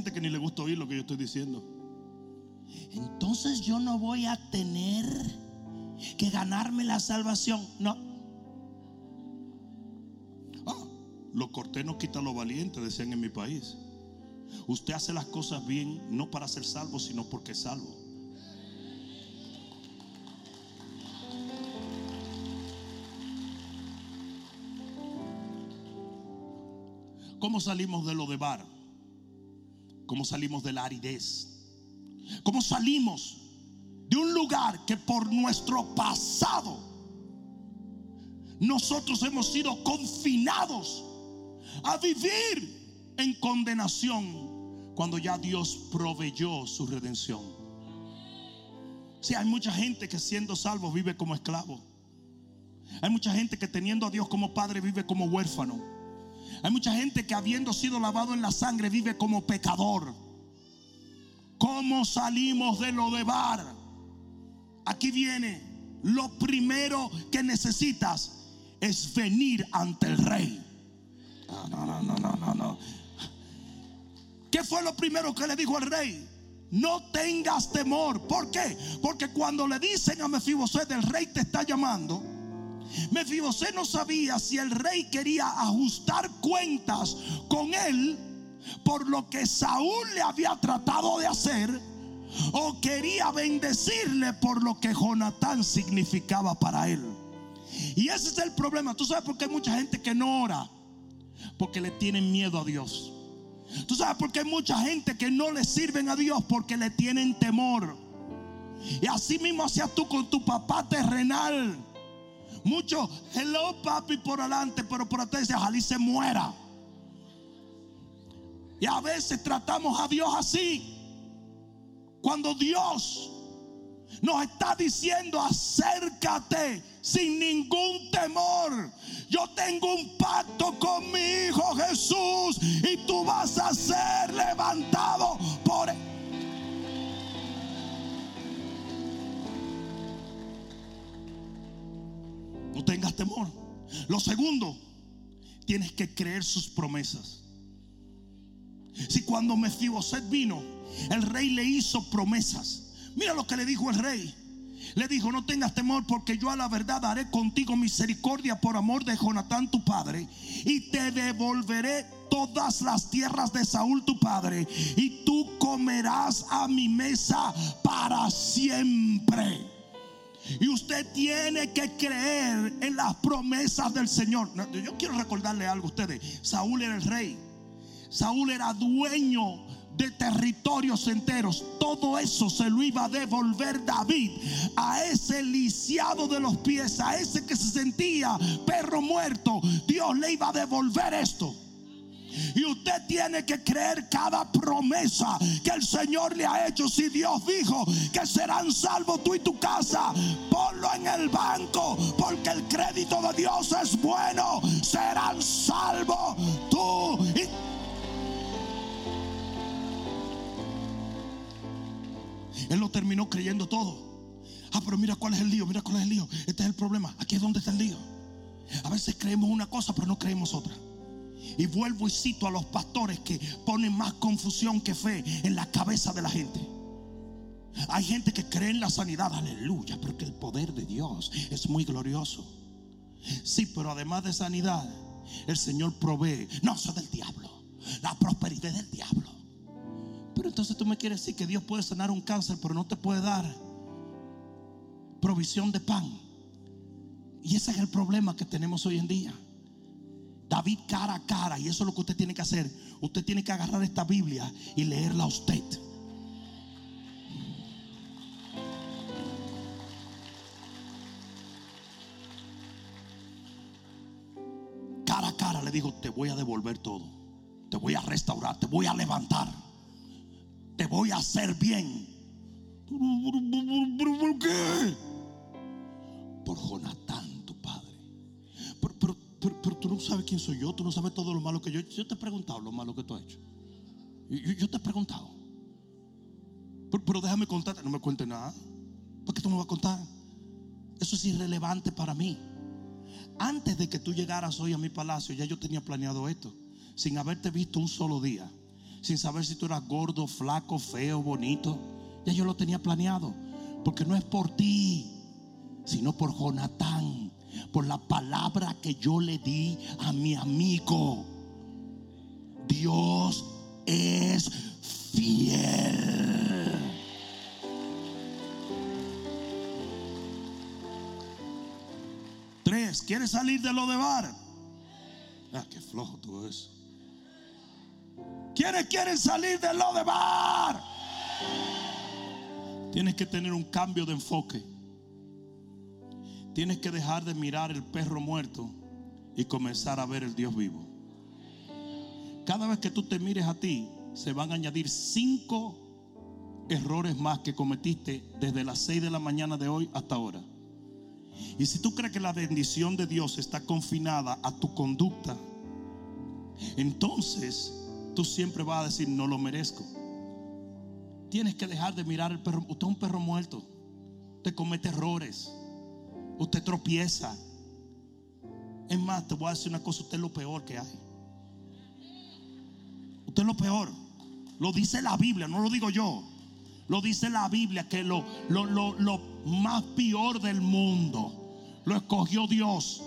Gente que ni le gusta oír lo que yo estoy diciendo. Entonces yo no voy a tener que ganarme la salvación. No. Ah, lo cortés no quita lo valiente, decían en mi país. Usted hace las cosas bien no para ser salvo, sino porque es salvo. ¿Cómo salimos de lo de bar? ¿Cómo salimos de la aridez? ¿Cómo salimos de un lugar que por nuestro pasado nosotros hemos sido confinados a vivir en condenación cuando ya Dios proveyó su redención? Si hay mucha gente que siendo salvo vive como esclavo. Hay mucha gente que teniendo a Dios como padre vive como huérfano. Hay mucha gente que habiendo sido lavado en la sangre vive como pecador. ¿Cómo salimos de lo de bar? Aquí viene. Lo primero que necesitas es venir ante el rey. No, no, no, no, no, no. ¿Qué fue lo primero que le dijo el rey? No tengas temor. ¿Por qué? Porque cuando le dicen a Mefiboset, el rey te está llamando. Mefiboset no sabía si el rey quería ajustar cuentas con él por lo que Saúl le había tratado de hacer o quería bendecirle por lo que Jonatán significaba para él. Y ese es el problema. ¿Tú sabes por qué hay mucha gente que no ora? Porque le tienen miedo a Dios. ¿Tú sabes por qué hay mucha gente que no le sirven a Dios? Porque le tienen temor. Y así mismo hacías tú con tu papá terrenal. Mucho, hello papi por adelante, pero por atrás dice, ojalá se muera. Y a veces tratamos a Dios así. Cuando Dios nos está diciendo acércate sin ningún temor. Yo tengo un pacto con mi Hijo Jesús y tú vas a ser levantado por él. No tengas temor. Lo segundo, tienes que creer sus promesas. Si cuando Mefiboset vino, el rey le hizo promesas. Mira lo que le dijo el rey. Le dijo, no tengas temor porque yo a la verdad haré contigo misericordia por amor de Jonatán tu padre y te devolveré todas las tierras de Saúl tu padre y tú comerás a mi mesa para siempre. Y usted tiene que creer en las promesas del Señor. Yo quiero recordarle algo a ustedes. Saúl era el rey. Saúl era dueño de territorios enteros. Todo eso se lo iba a devolver David a ese lisiado de los pies, a ese que se sentía perro muerto. Dios le iba a devolver esto. Y usted tiene que creer cada promesa que el Señor le ha hecho. Si Dios dijo que serán salvos tú y tu casa, ponlo en el banco, porque el crédito de Dios es bueno. Serán salvos tú y Él lo terminó creyendo todo. Ah, pero mira cuál es el lío, mira cuál es el lío. Este es el problema. Aquí es donde está el lío. A veces creemos una cosa, pero no creemos otra. Y vuelvo y cito a los pastores que ponen más confusión que fe en la cabeza de la gente. Hay gente que cree en la sanidad, aleluya, porque el poder de Dios es muy glorioso. Sí, pero además de sanidad, el Señor provee. No, eso es del diablo. La prosperidad del diablo. Pero entonces tú me quieres decir que Dios puede sanar un cáncer, pero no te puede dar provisión de pan. Y ese es el problema que tenemos hoy en día. David cara a cara, y eso es lo que usted tiene que hacer. Usted tiene que agarrar esta Biblia y leerla a usted. Cara a cara le digo, te voy a devolver todo. Te voy a restaurar, te voy a levantar. Te voy a hacer bien. ¿Por qué? Por Jonatán, tu padre. Pero, tú no sabes quién soy yo, tú no sabes todo lo malo que yo he hecho. Yo te he preguntado lo malo que tú has hecho. Yo, te he preguntado. Pero, pero, déjame contarte, no me cuentes nada. ¿Por qué tú me vas a contar? Eso es irrelevante para mí. Antes de que tú llegaras hoy a mi palacio, ya yo tenía planeado esto, sin haberte visto un solo día, sin saber si tú eras gordo, flaco, feo, bonito. Ya yo lo tenía planeado, porque no es por ti, sino por Jonatán, por la palabra que yo le di a mi amigo. Dios es fiel. Tres, ¿quieres salir de lo de bar? Ah, qué flojo todo eso. ¿Quiénes quieren salir de lo de bar? Tienes que tener un cambio de enfoque. Tienes que dejar de mirar el perro muerto y comenzar a ver el Dios vivo. Cada vez que tú te mires a ti, se van a añadir cinco errores más que cometiste desde las seis de la mañana de hoy hasta ahora. Y si tú crees que la bendición de Dios está confinada a tu conducta, entonces tú siempre vas a decir, no lo merezco. Tienes que dejar de mirar el perro. Usted es un perro muerto. Usted comete errores. Usted tropieza. Es más, te voy a decir una cosa, usted es lo peor que hay. Usted es lo peor. Lo dice la Biblia, no lo digo yo. Lo dice la Biblia que lo, lo, lo, lo más peor del mundo lo escogió Dios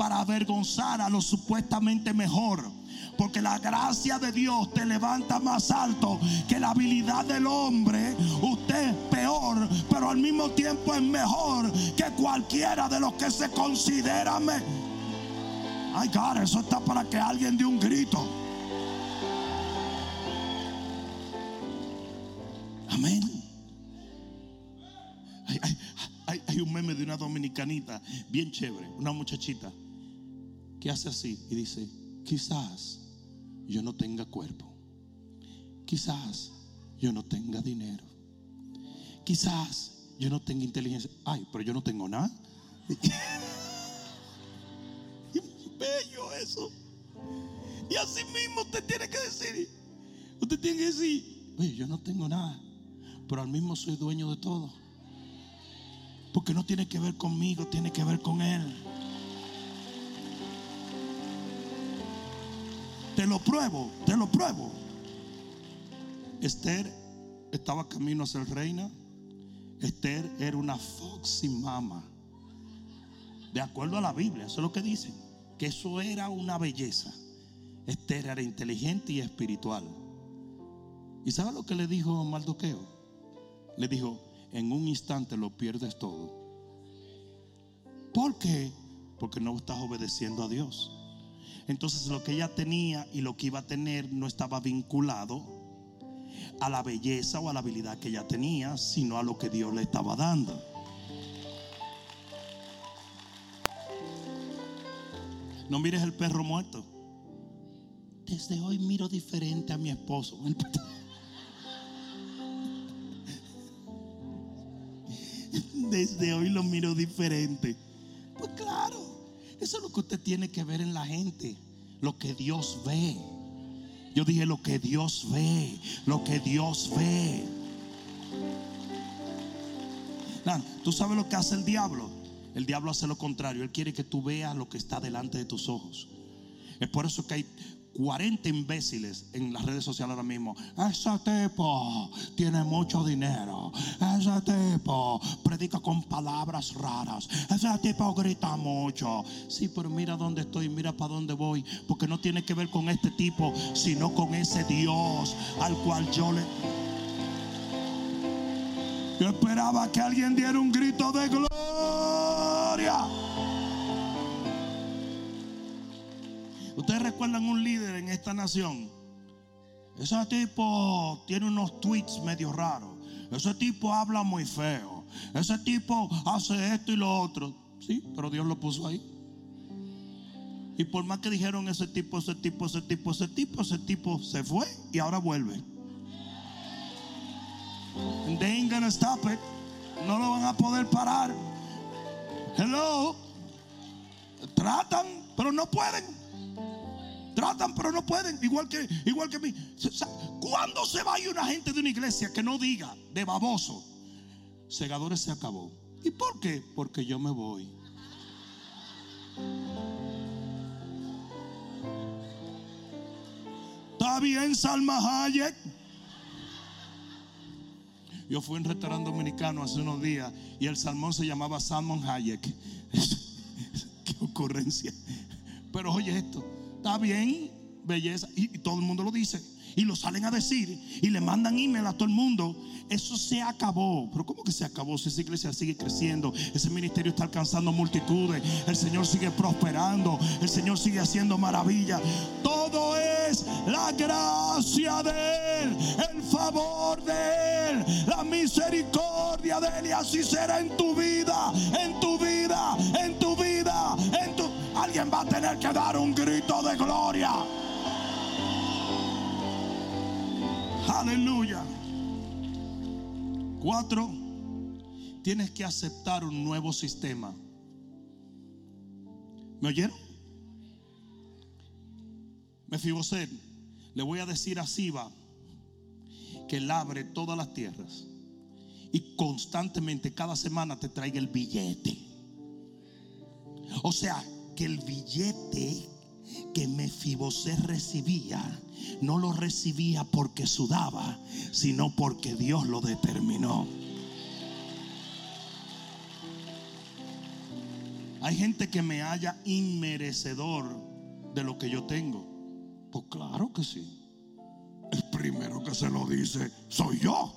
para avergonzar a lo supuestamente mejor. Porque la gracia de Dios te levanta más alto que la habilidad del hombre. Usted es peor, pero al mismo tiempo es mejor que cualquiera de los que se considera. Me... Ay, God, eso está para que alguien dé un grito. Amén. Hay, hay- hay- hay un meme de una dominicanita bien chévere, una muchachita que hace así y dice, quizás yo no tenga cuerpo, quizás yo no tenga dinero, quizás yo no tenga inteligencia. Ay, pero yo no tengo nada. Bello eso. Y así mismo usted tiene que decir, usted tiene que decir, oye, yo no tengo nada, pero al mismo soy dueño de todo. Porque no tiene que ver conmigo, tiene que ver con Él. Te lo pruebo, te lo pruebo. Esther estaba camino a ser reina. Esther era una foxy mama. De acuerdo a la Biblia, eso es lo que dice. Que eso era una belleza. Esther era inteligente y espiritual. ¿Y sabe lo que le dijo Mardoqueo? Le dijo, en un instante lo pierdes todo. ¿Por qué? Porque no estás obedeciendo a Dios. Entonces lo que ella tenía y lo que iba a tener no estaba vinculado a la belleza o a la habilidad que ella tenía, sino a lo que Dios le estaba dando. No mires el perro muerto. Desde hoy miro diferente a mi esposo. Desde hoy lo miro diferente. Que usted tiene que ver en la gente, lo que Dios ve. Yo dije lo que Dios ve, lo que Dios ve. Tú sabes lo que hace el diablo. El diablo hace lo contrario. Él quiere que tú veas lo que está delante de tus ojos. Es por eso que hay 40 imbéciles en las redes sociales ahora mismo. Ese tipo tiene mucho dinero. Ese tipo predica con palabras raras. Ese tipo grita mucho. Sí, pero mira dónde estoy, mira para dónde voy. Porque no tiene que ver con este tipo, sino con ese Dios al cual yo le... Yo esperaba que alguien diera un grito de gloria. Ustedes recuerdan un líder en esta nación. Ese tipo tiene unos tweets medio raros. Ese tipo habla muy feo. Ese tipo hace esto y lo otro. Sí, pero Dios lo puso ahí. Y por más que dijeron ese tipo, ese tipo, ese tipo, ese tipo, ese tipo se fue y ahora vuelve. And they ain't gonna stop it. No lo van a poder parar. Hello. Tratan, pero no pueden. Tratan, pero no pueden. Igual que, igual que mí. ¿Cuándo se va a ir una gente de una iglesia que no diga de baboso? Segadores se acabó. ¿Y por qué? Porque yo me voy. ¿Está bien, Salma Hayek? Yo fui a un restaurante dominicano hace unos días y el salmón se llamaba Salmon Hayek. Qué ocurrencia. Pero oye esto, está bien, belleza, y, todo el mundo lo dice. Y lo salen a decir y le mandan email a todo el mundo. Eso se acabó. Pero ¿cómo que se acabó? Si esa iglesia sigue creciendo, ese ministerio está alcanzando multitudes, el Señor sigue prosperando, el Señor sigue haciendo maravillas. Todo es la gracia de Él, el favor de Él, la misericordia de Él. Y así será en tu vida, en tu vida, en tu vida, en tu... Alguien va a tener que dar un grito de gloria. Aleluya. Cuatro, tienes que aceptar un nuevo sistema ¿Me oyeron? Mefiboset, le voy a decir a Siba que labre todas las tierras y constantemente cada semana te traiga el billete. O sea, que el billete que Mefiboset recibía no lo recibía porque sudaba, sino porque Dios lo determinó. Hay gente que me haya inmerecedor de lo que yo tengo. Pues claro que sí. El primero que se lo dice soy yo.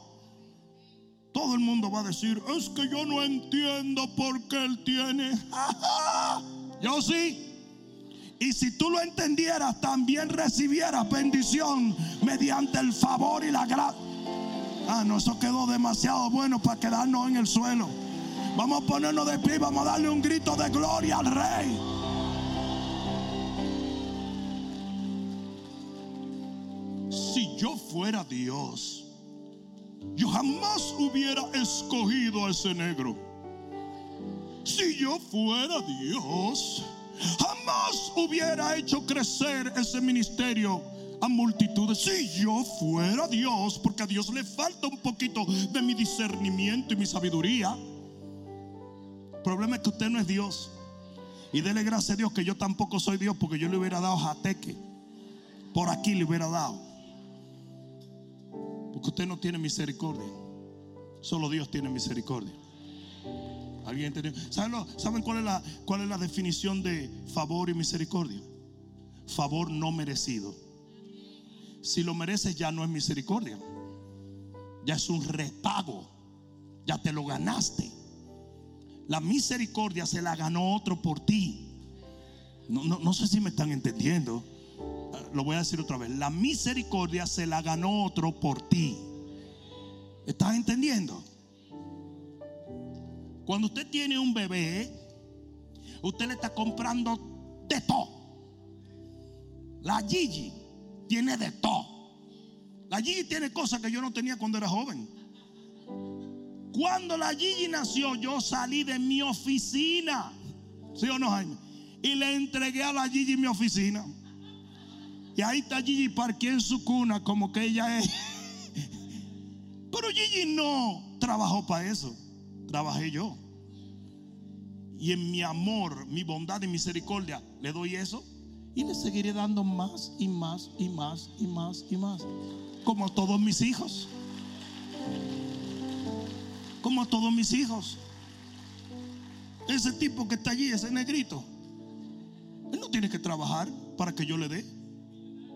Todo el mundo va a decir, es que yo no entiendo por qué él tiene. yo sí. Y si tú lo entendieras, también recibieras bendición mediante el favor y la gracia. Ah, no, eso quedó demasiado bueno para quedarnos en el suelo. Vamos a ponernos de pie, vamos a darle un grito de gloria al rey. Si yo fuera Dios, yo jamás hubiera escogido a ese negro. Si yo fuera Dios, jamás hubiera hecho crecer ese ministerio a multitudes. Si yo fuera Dios, porque a Dios le falta un poquito de mi discernimiento y mi sabiduría. El problema es que usted no es Dios. Y dele gracias a Dios que yo tampoco soy Dios porque yo le hubiera dado jateque. Por aquí le hubiera dado. Porque usted no tiene misericordia. Solo Dios tiene misericordia. ¿Alguien entendió? ¿Saben, ¿Saben cuál, es la, cuál es la definición de favor y misericordia? Favor no merecido. Si lo mereces ya no es misericordia. Ya es un repago. Ya te lo ganaste. La misericordia se la ganó otro por ti. No, no, sé si me están entendiendo. Lo voy a decir otra vez. La misericordia se la ganó otro por ti. ¿Estás entendiendo? Cuando usted tiene un bebé, usted le está comprando de todo. La Gigi tiene de todo. La Gigi tiene cosas que yo no tenía cuando era joven. Cuando la Gigi nació, yo salí de mi oficina. ¿Sí o no, Jaime? Y le entregué a la Gigi mi oficina. Y ahí está Gigi parqué en su cuna como que ella es. Pero Gigi no trabajó para eso. Trabajé yo. Y en mi amor, mi bondad y misericordia, le doy eso. Y le seguiré dando más y más y más y más y más. Como a todos mis hijos como a todos mis hijos. Ese tipo que está allí, ese negrito, él no tiene que trabajar para que yo le dé.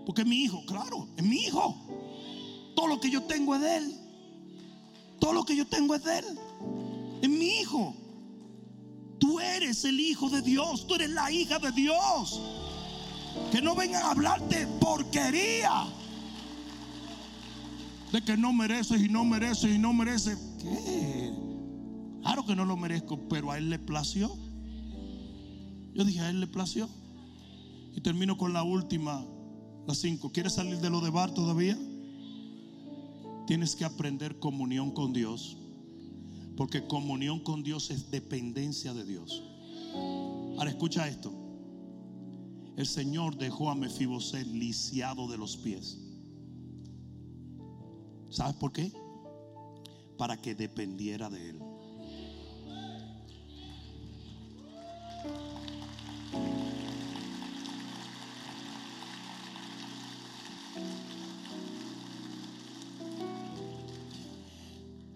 Porque es mi hijo, claro, es mi hijo. Todo lo que yo tengo es de él. Todo lo que yo tengo es de él. Es mi hijo. Tú eres el hijo de Dios. Tú eres la hija de Dios. Que no vengan a hablarte porquería. De que no mereces y no mereces y no mereces. ¿Qué? Claro que no lo merezco, pero a él le plació. Yo dije, a él le plació. Y termino con la última, las cinco. ¿Quieres salir de lo de bar todavía? Tienes que aprender comunión con Dios. Porque comunión con Dios es dependencia de Dios. Ahora escucha esto. El Señor dejó a Mefiboset lisiado de los pies. ¿Sabes por qué? para que dependiera de él.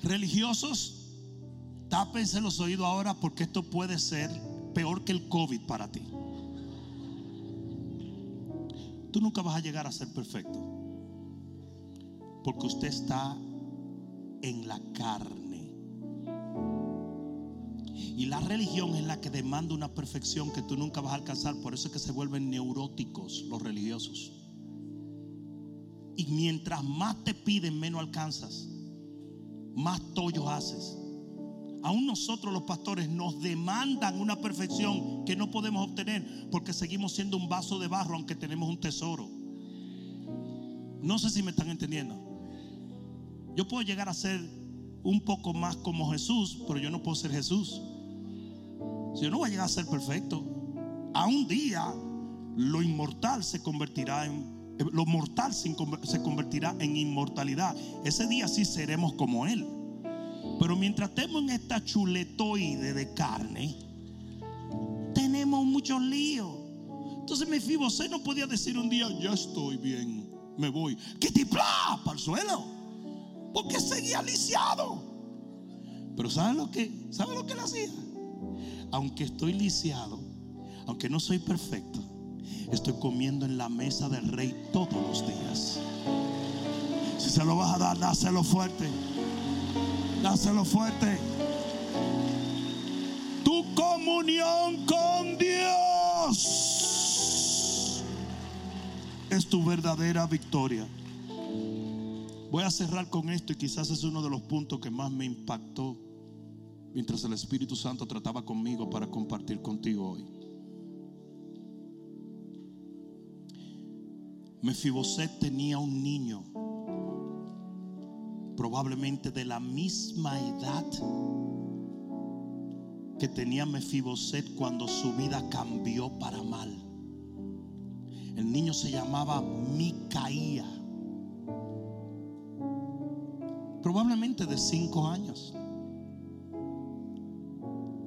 Religiosos, tápense los oídos ahora porque esto puede ser peor que el COVID para ti. Tú nunca vas a llegar a ser perfecto. Porque usted está en la carne. Y la religión es la que demanda una perfección que tú nunca vas a alcanzar. Por eso es que se vuelven neuróticos los religiosos. Y mientras más te piden, menos alcanzas. Más tollos haces. Aún nosotros los pastores nos demandan una perfección que no podemos obtener porque seguimos siendo un vaso de barro aunque tenemos un tesoro. No sé si me están entendiendo. Yo puedo llegar a ser un poco más como Jesús, pero yo no puedo ser Jesús. Si yo no voy a llegar a ser perfecto, A un día lo inmortal se convertirá en lo mortal se convertirá en inmortalidad. Ese día sí seremos como Él. Pero mientras estemos en esta chuletoide de carne, tenemos muchos líos. Entonces Mefibosé no podía decir un día, ya estoy bien, me voy. Que te para el suelo. Porque seguía lisiado. Pero ¿saben lo que? ¿Saben lo que él hacía? Aunque estoy lisiado, aunque no soy perfecto, estoy comiendo en la mesa del rey todos los días. Si se lo vas a dar, dáselo fuerte. Dáselo fuerte. Tu comunión con Dios es tu verdadera victoria. Voy a cerrar con esto y quizás es uno de los puntos que más me impactó mientras el Espíritu Santo trataba conmigo para compartir contigo hoy. Mefiboset tenía un niño, probablemente de la misma edad que tenía Mefiboset cuando su vida cambió para mal. El niño se llamaba Micaía, probablemente de cinco años.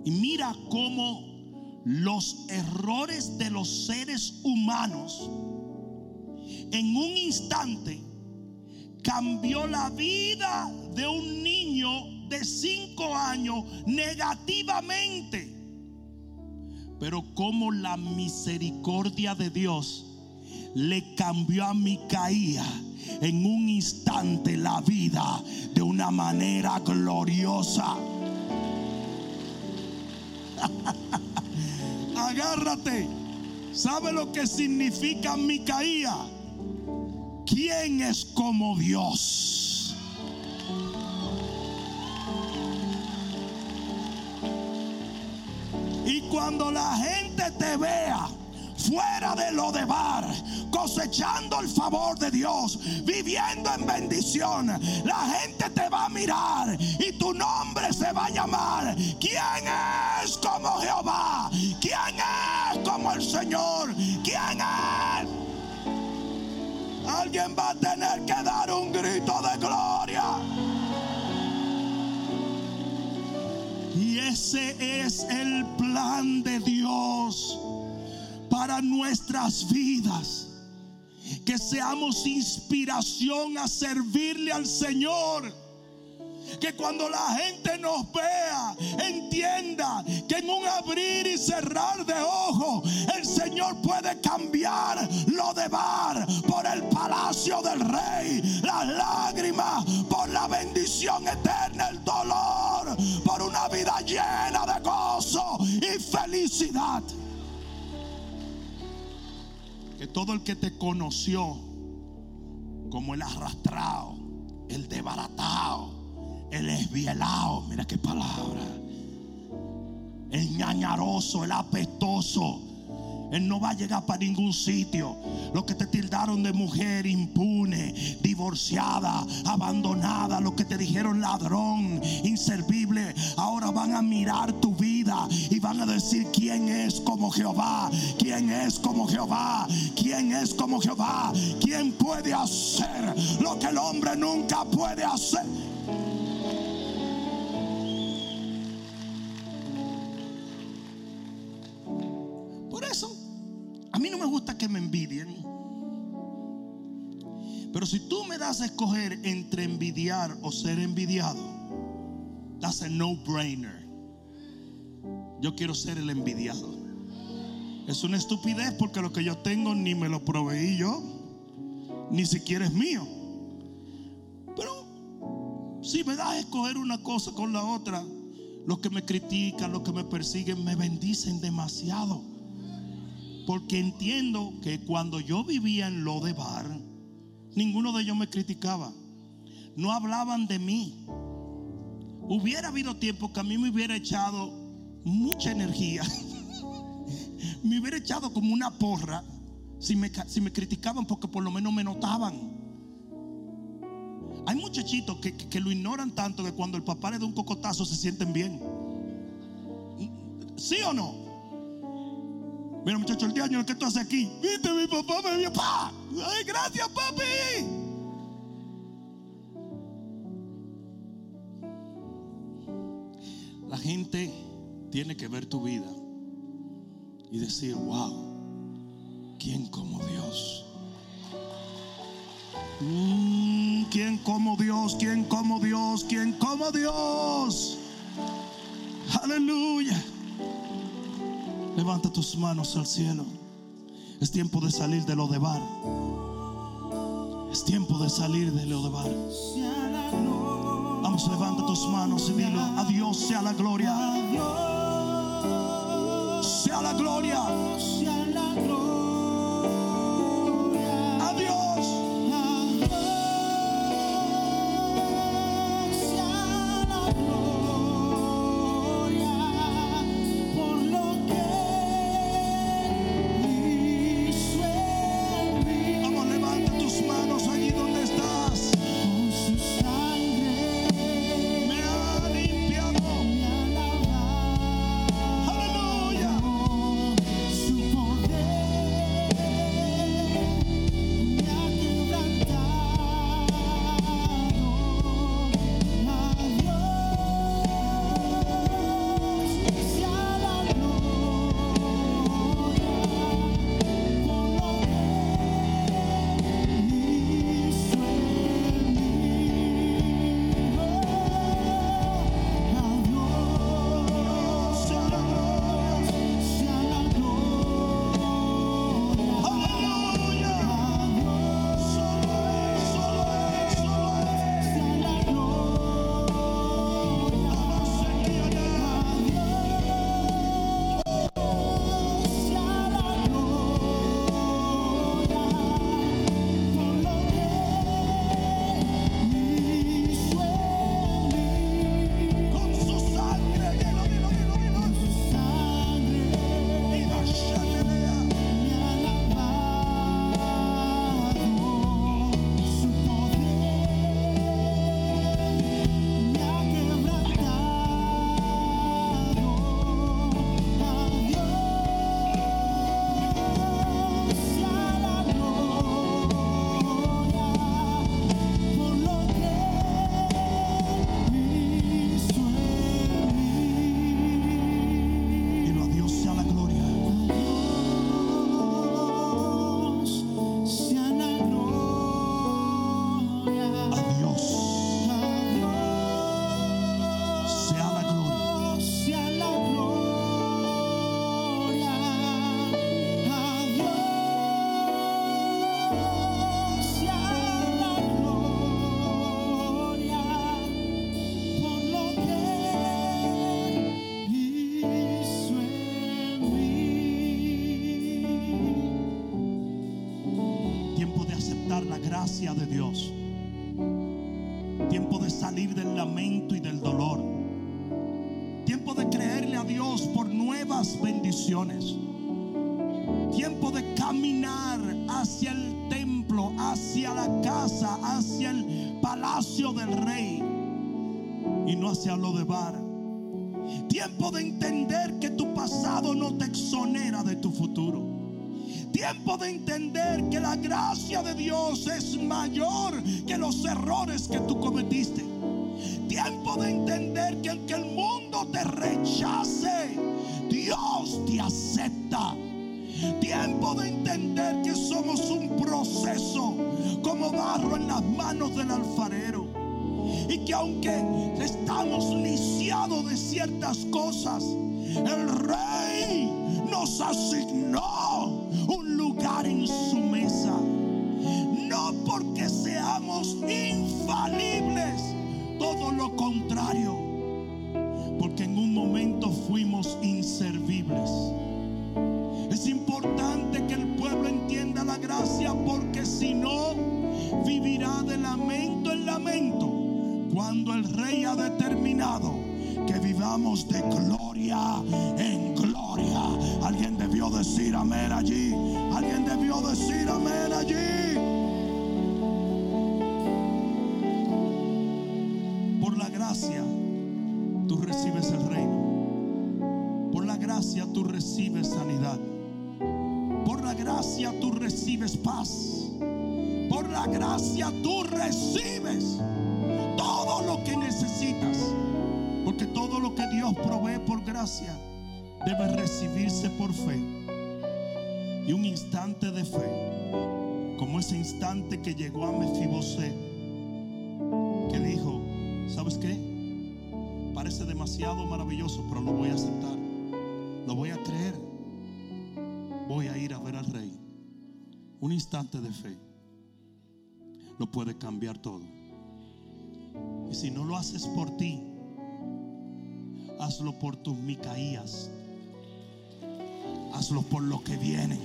Y mira cómo los errores de los seres humanos en un instante cambió la vida de un niño de cinco años negativamente. Pero como la misericordia de Dios le cambió a Micaía en un instante la vida de una manera gloriosa. Agárrate. ¿Sabe lo que significa Micaía? ¿Quién es como Dios? Y cuando la gente te vea fuera de lo de bar, cosechando el favor de Dios, viviendo en bendición, la gente te va a mirar y tu nombre se va a llamar. ¿Quién es como Jehová? ¿Quién es como el Señor? Alguien va a tener que dar un grito de gloria. Y ese es el plan de Dios para nuestras vidas. Que seamos inspiración a servirle al Señor que cuando la gente nos vea, entienda que en un abrir y cerrar de ojos, el Señor puede cambiar lo de bar por el palacio del rey, las lágrimas por la bendición eterna, el dolor por una vida llena de gozo y felicidad. Que todo el que te conoció como el arrastrado, el desbaratado, el esbielado, mira qué palabra. El ñañaroso, el apestoso. Él no va a llegar para ningún sitio. Los que te tildaron de mujer impune, divorciada, abandonada, los que te dijeron ladrón, inservible, ahora van a mirar tu vida y van a decir quién es como Jehová, quién es como Jehová, quién es como Jehová, quién puede hacer lo que el hombre nunca puede hacer. Pero si tú me das a escoger entre envidiar o ser envidiado, that's a no-brainer. Yo quiero ser el envidiado. Es una estupidez porque lo que yo tengo ni me lo proveí yo, ni siquiera es mío. Pero si me das a escoger una cosa con la otra, los que me critican, los que me persiguen, me bendicen demasiado. Porque entiendo que cuando yo vivía en lo de bar, ninguno de ellos me criticaba. No hablaban de mí. Hubiera habido tiempo que a mí me hubiera echado mucha energía. me hubiera echado como una porra si me, si me criticaban porque por lo menos me notaban. Hay muchachitos que, que, lo ignoran tanto que cuando el papá le da un cocotazo se sienten bien. ¿Sí o no? Mira, muchacho, el día el que tú haces aquí. Viste, mi papá me vio. ¡Pa! ¡Ay, gracias, papi! La gente tiene que ver tu vida y decir, wow, ¿quién como Dios? Mm, ¿Quién como Dios? ¿Quién como Dios? ¿Quién como Dios? Aleluya. Levanta tus manos al cielo. Es tiempo de salir de lo de bar. Es tiempo de salir de lo de bar. Vamos, levanta tus manos y dilo, a Dios sea la gloria. Sea la gloria. Bendiciones. Tiempo de caminar hacia el templo, hacia la casa, hacia el palacio del rey y no hacia lo de bar. Tiempo de entender que tu pasado no te exonera de tu futuro. Tiempo de entender que la gracia de Dios es mayor que los errores que tú cometiste. Tiempo de entender que aunque el mundo te rechace, Dios te acepta. Tiempo de entender que somos un proceso como barro en las manos del alfarero. Y que aunque estamos lisiados de ciertas cosas, el rey nos asignó un lugar en cuando el rey ha determinado que vivamos de gloria en gloria. Alguien debió decir amén allí. Alguien debió decir amén allí. Por la gracia, tú recibes el reino. Por la gracia, tú recibes sanidad. la gracia tú recibes paz. Por la gracia tú recibes todo lo que necesitas. Porque todo lo que Dios provee por gracia debe recibirse por fe. Y un instante de fe, como ese instante que llegó a Mefiboset, que dijo, ¿sabes qué? Parece demasiado maravilloso, pero lo voy a aceptar. Lo voy a creer. Voy a ir a ver al rey. Un instante de fe lo puede cambiar todo. Y si no lo haces por ti, hazlo por tus Micaías. Hazlo por lo que vienen.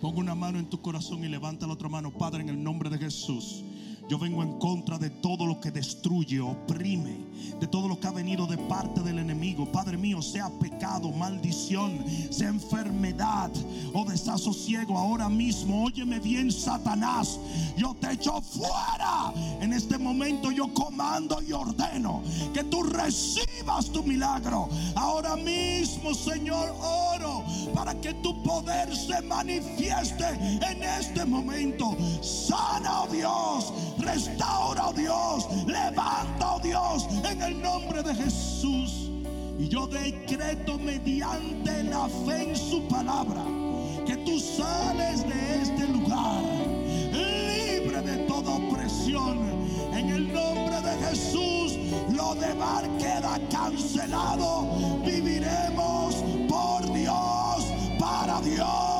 Ponga una mano en tu corazón y levanta la otra mano, Padre, en el nombre de Jesús. Yo vengo en contra de todo lo que destruye, oprime, de todo lo que ha venido de parte del enemigo. Padre mío, sea pecado, maldición, sea enfermedad o desasosiego. Ahora mismo, óyeme bien, Satanás. Yo te echo fuera. En este momento yo comando y ordeno que tú recibas tu milagro. Ahora mismo, Señor, oro para que tu poder se manifieste en este momento. Sana, oh Dios Restaura, oh Dios. Levanta, oh Dios, en el nombre de Jesús. Y yo decreto mediante la fe en su palabra que tú sales de este lugar libre de toda opresión. El nombre de Jesús, lo de bar queda cancelado. Viviremos por Dios, para Dios